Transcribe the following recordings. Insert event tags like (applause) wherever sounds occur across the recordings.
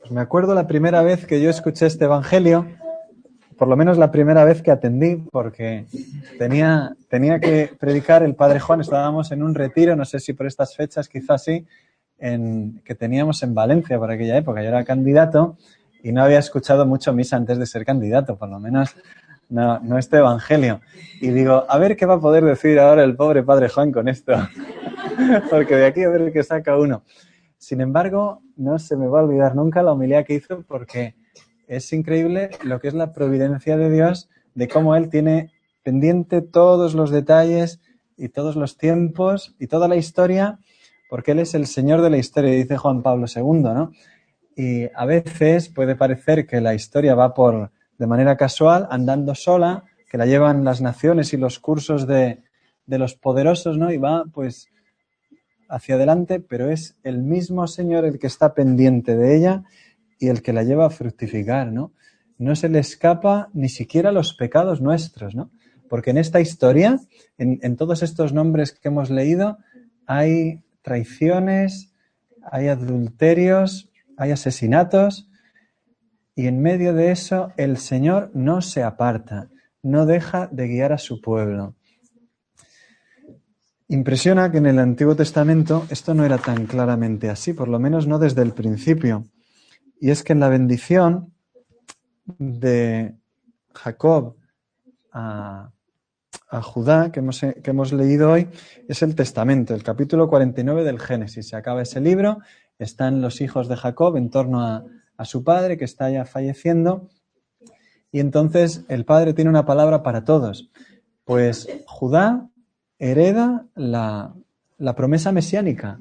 Pues me acuerdo la primera vez que yo escuché este Evangelio, por lo menos la primera vez que atendí, porque tenía, tenía que predicar el Padre Juan, estábamos en un retiro, no sé si por estas fechas, quizás sí, que teníamos en Valencia por aquella época. Yo era candidato y no había escuchado mucho misa antes de ser candidato, por lo menos no, no este Evangelio. Y digo, a ver qué va a poder decir ahora el pobre Padre Juan con esto, (laughs) porque de aquí a ver qué saca uno. Sin embargo, no se me va a olvidar nunca la humildad que hizo porque es increíble lo que es la providencia de Dios, de cómo Él tiene pendiente todos los detalles y todos los tiempos y toda la historia, porque Él es el Señor de la historia, dice Juan Pablo II, ¿no? Y a veces puede parecer que la historia va por de manera casual, andando sola, que la llevan las naciones y los cursos de, de los poderosos, ¿no? Y va, pues, hacia adelante, pero es el mismo Señor el que está pendiente de ella y el que la lleva a fructificar, ¿no? No se le escapa ni siquiera los pecados nuestros, ¿no? Porque en esta historia, en, en todos estos nombres que hemos leído, hay traiciones, hay adulterios, hay asesinatos, y en medio de eso el Señor no se aparta, no deja de guiar a su pueblo. Impresiona que en el Antiguo Testamento esto no era tan claramente así, por lo menos no desde el principio. Y es que en la bendición de Jacob a, Judá, que hemos, que hemos, leído hoy, es el Testamento, el capítulo 49 del Génesis. Se acaba ese libro, están los hijos de Jacob en torno a, a su padre que está ya falleciendo, y entonces el padre tiene una palabra para todos. Pues Judá hereda la, la promesa mesiánica,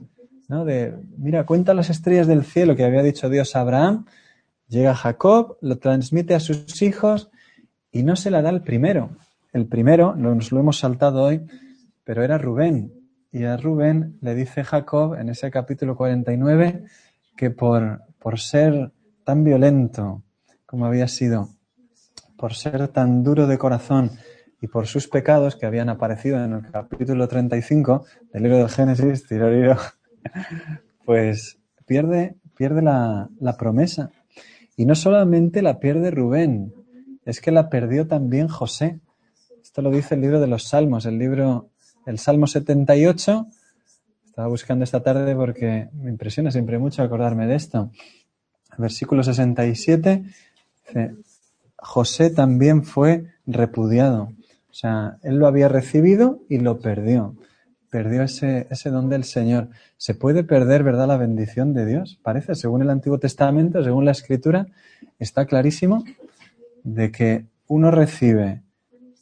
¿no? De, mira, cuenta las estrellas del cielo que había dicho Dios a Abraham, llega Jacob, lo transmite a sus hijos y no se la da el primero. El primero, nos lo hemos saltado hoy, pero era Rubén. Y a Rubén le dice Jacob en ese capítulo 49 que por, por ser tan violento como había sido, por ser tan duro de corazón y por sus pecados que habían aparecido en el capítulo 35 del libro del Génesis, (laughs) pues pierde, pierde la, promesa. Y no solamente la pierde Rubén, es que la perdió también José. Esto lo dice el libro de los Salmos, el libro, el Salmo 78. Estaba buscando esta tarde porque me impresiona siempre mucho acordarme de esto. Versículo 67 dice, José también fue repudiado. O sea, él lo había recibido y lo perdió. Perdió ese, ese don del Señor. ¿Se puede perder, verdad, la bendición de Dios? Parece, según el Antiguo Testamento, según la Escritura, está clarísimo de que uno recibe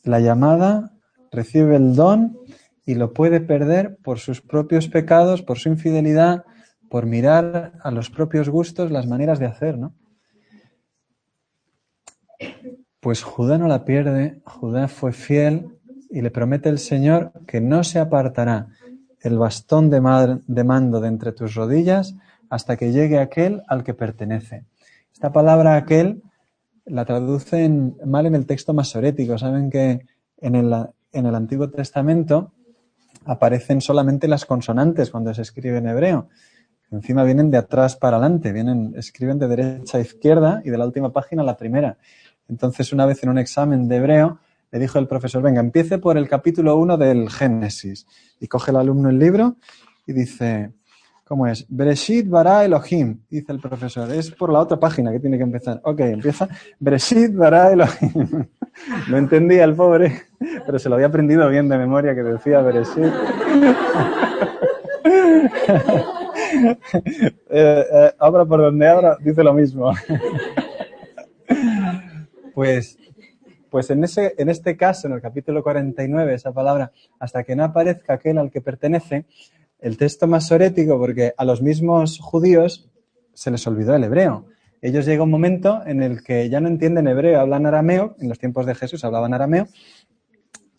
la llamada, recibe el don y lo puede perder por sus propios pecados, por su infidelidad, por mirar a los propios gustos las maneras de hacer, ¿no? Pues Judá no la pierde, Judá fue fiel y le promete el Señor que no se apartará el bastón de, mando de entre tus rodillas hasta que llegue aquel al que pertenece. Esta palabra aquel la traducen mal en el texto masorético. Saben que en el, en el Antiguo Testamento aparecen solamente las consonantes cuando se escribe en hebreo. Encima vienen de atrás para adelante, vienen, escriben de derecha a izquierda y de la última página a la primera. Entonces, una vez en un examen de hebreo, le dijo el profesor, venga, empiece por el capítulo 1 del Génesis. Y coge el alumno el libro y dice, ¿cómo es? Bereshit bara Elohim, dice el profesor. Es por la otra página que tiene que empezar. Ok, empieza. Bereshit bara Elohim. (laughs) No entendía el pobre, pero se lo había aprendido bien de memoria que decía Bereshit. (laughs) eh, eh, abra por donde abra, dice lo mismo. (laughs) Pues, pues en, ese, en este caso, en el capítulo 49, esa palabra, hasta que no aparezca aquel al que pertenece, el texto masorético, porque a los mismos judíos se les olvidó el hebreo. Ellos llega un momento en el que ya no entienden hebreo, hablan arameo, en los tiempos de Jesús hablaban arameo,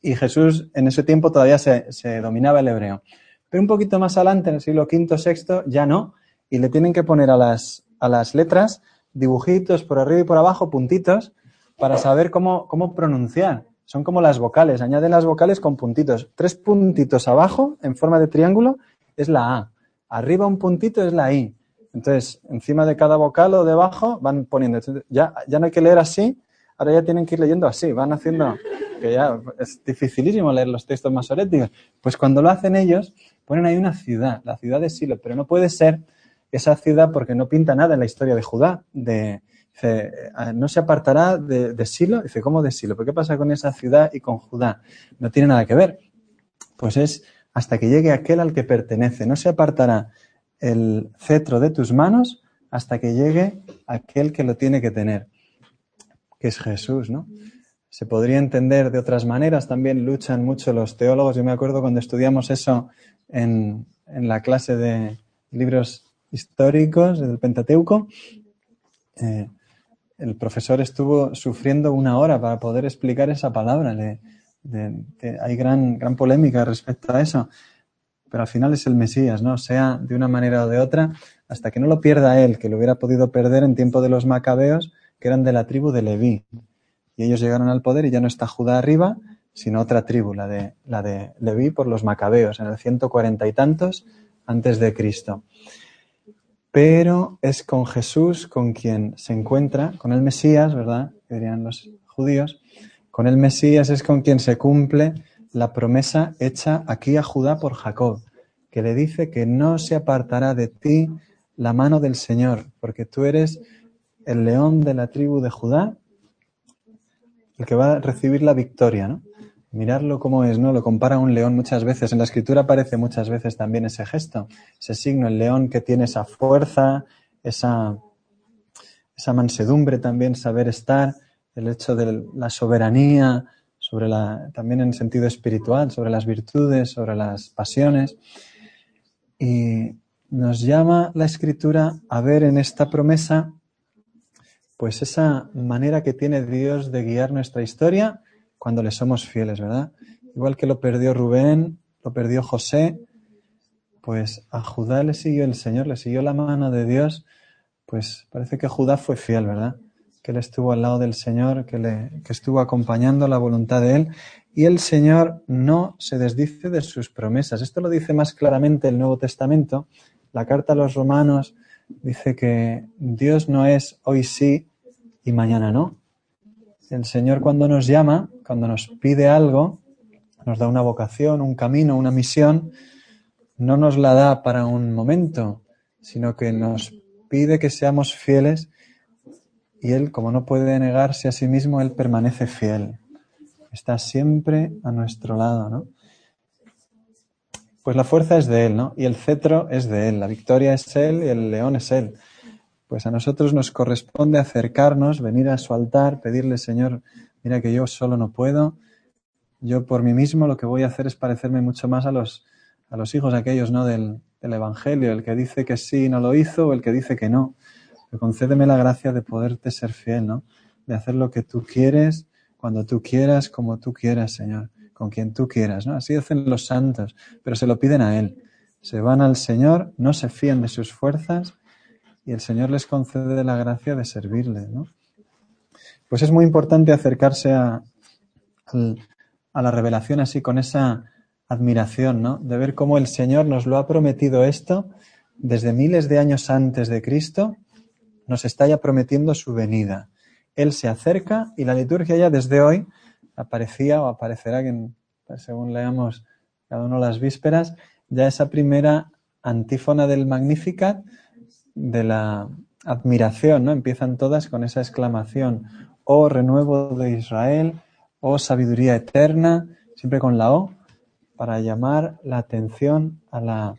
y Jesús en ese tiempo todavía se, se dominaba el hebreo. Pero un poquito más adelante, en el siglo V, VI, ya no, y le tienen que poner a las, a las letras dibujitos por arriba y por abajo, puntitos, para saber cómo, cómo pronunciar. Son como las vocales, añaden las vocales con puntitos. Tres puntitos abajo, en forma de triángulo, es la A. Arriba un puntito es la I. Entonces, encima de cada vocal o debajo van poniendo. Ya, ya no hay que leer así, ahora ya tienen que ir leyendo así. Van haciendo, que ya es dificilísimo leer los textos masoréticos. Pues cuando lo hacen ellos, ponen ahí una ciudad, la ciudad de Silo, pero no puede ser esa ciudad porque no pinta nada en la historia de Judá. De, no se apartará de, de Silo. Dice, ¿cómo de Silo? ¿Pero qué pasa con esa ciudad y con Judá? No tiene nada que ver. Pues es hasta que llegue aquel al que pertenece. No se apartará el cetro de tus manos hasta que llegue aquel que lo tiene que tener, que es Jesús, ¿no? Se podría entender de otras maneras, también luchan mucho los teólogos. Yo me acuerdo cuando estudiamos eso en, la clase de libros históricos del Pentateuco, eh, el profesor estuvo sufriendo una hora para poder explicar esa palabra. Hay gran, gran polémica respecto a eso, pero al final es el Mesías, ¿no? Sea de una manera o de otra, hasta que no lo pierda él, que lo hubiera podido perder en tiempo de los macabeos, que eran de la tribu de Leví. Y ellos llegaron al poder y ya no está Judá arriba, sino otra tribu, la de, la de Leví por los macabeos, en el 140 y tantos antes de Cristo. Pero es con Jesús con quien se encuentra, con el Mesías, ¿verdad? Dirían los judíos, con el Mesías es con quien se cumple la promesa hecha aquí a Judá por Jacob, que le dice que no se apartará de ti la mano del Señor, porque tú eres el león de la tribu de Judá, el que va a recibir la victoria, ¿no? Mirarlo como es, ¿no? Lo compara a un león muchas veces. En la escritura aparece muchas veces también ese gesto, ese signo, el león que tiene esa fuerza, esa, esa mansedumbre también, saber estar el hecho de la soberanía, sobre la, también en sentido espiritual, sobre las virtudes, sobre las pasiones. Y nos llama la escritura a ver en esta promesa, pues esa manera que tiene Dios de guiar nuestra historia cuando le somos fieles, ¿verdad? Igual que lo perdió Rubén, lo perdió José, pues a Judá le siguió el Señor, le siguió la mano de Dios, pues parece que Judá fue fiel, ¿verdad? que él estuvo al lado del Señor, que, le, que estuvo acompañando la voluntad de Él, y el Señor no se desdice de sus promesas. Esto lo dice más claramente el Nuevo Testamento. La carta a los romanos dice que Dios no es hoy sí y mañana no. El Señor cuando nos llama, cuando nos pide algo, nos da una vocación, un camino, una misión, no nos la da para un momento, sino que nos pide que seamos fieles y Él, como no puede negarse a sí mismo, Él permanece fiel. Está siempre a nuestro lado, ¿no? Pues la fuerza es de Él, ¿no? Y el cetro es de Él, la victoria es Él y el león es Él. Pues a nosotros nos corresponde acercarnos, venir a su altar, pedirle, Señor, mira que yo solo no puedo, yo por mí mismo lo que voy a hacer es parecerme mucho más a los, a los hijos aquellos, ¿no? Del, del Evangelio, el que dice que sí y no lo hizo, o el que dice que no concédeme la gracia de poderte ser fiel, ¿no? De hacer lo que tú quieres, cuando tú quieras, como tú quieras, Señor, con quien tú quieras, ¿no? Así hacen los santos, pero se lo piden a Él. Se van al Señor, no se fían de sus fuerzas y el Señor les concede la gracia de servirle, ¿no? Pues es muy importante acercarse a, a la revelación así, con esa admiración, ¿no? De ver cómo el Señor nos lo ha prometido esto desde miles de años antes de Cristo nos está ya prometiendo su venida. Él se acerca y la liturgia ya desde hoy aparecía o aparecerá, según leamos cada uno las vísperas, ya esa primera antífona del Magnificat de la admiración, ¿no? Empiezan todas con esa exclamación, oh renuevo de Israel, oh sabiduría eterna, siempre con la O, para llamar la atención a la,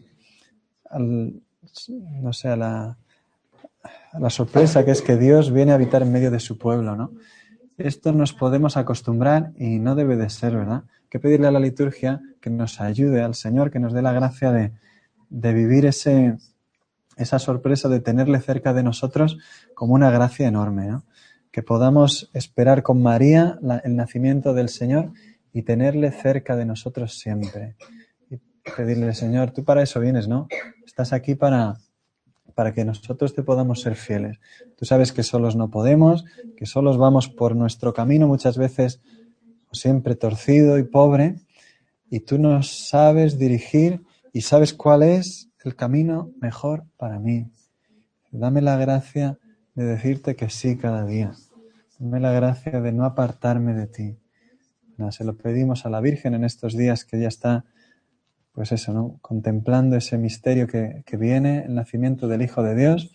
no sé, a la, la sorpresa que es que Dios viene a habitar en medio de su pueblo, ¿no? Esto nos podemos acostumbrar y no debe de ser, ¿verdad? Que pedirle a la liturgia que nos ayude al Señor, que nos dé la gracia de, vivir ese, esa sorpresa de tenerle cerca de nosotros como una gracia enorme, ¿no? Que podamos esperar con María el nacimiento del Señor y tenerle cerca de nosotros siempre. Y pedirle, Señor, tú para eso vienes, ¿no? Estás aquí para, para que nosotros te podamos ser fieles. Tú sabes que solos no podemos, que solos vamos por nuestro camino muchas veces siempre torcido y pobre, y tú nos sabes dirigir y sabes cuál es el camino mejor para mí. Dame la gracia de decirte que sí cada día. Dame la gracia de no apartarme de ti. se lo pedimos a la Virgen en estos días que ya está, pues eso, ¿no? Contemplando ese misterio que, que viene, el nacimiento del Hijo de Dios,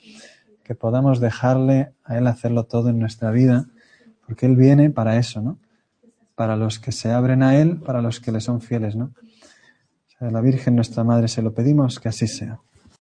que podamos dejarle a Él hacerlo todo en nuestra vida, porque Él viene para eso, ¿no? Para los que se abren a Él, para los que le son fieles, ¿no? A la Virgen nuestra Madre se lo pedimos que así sea.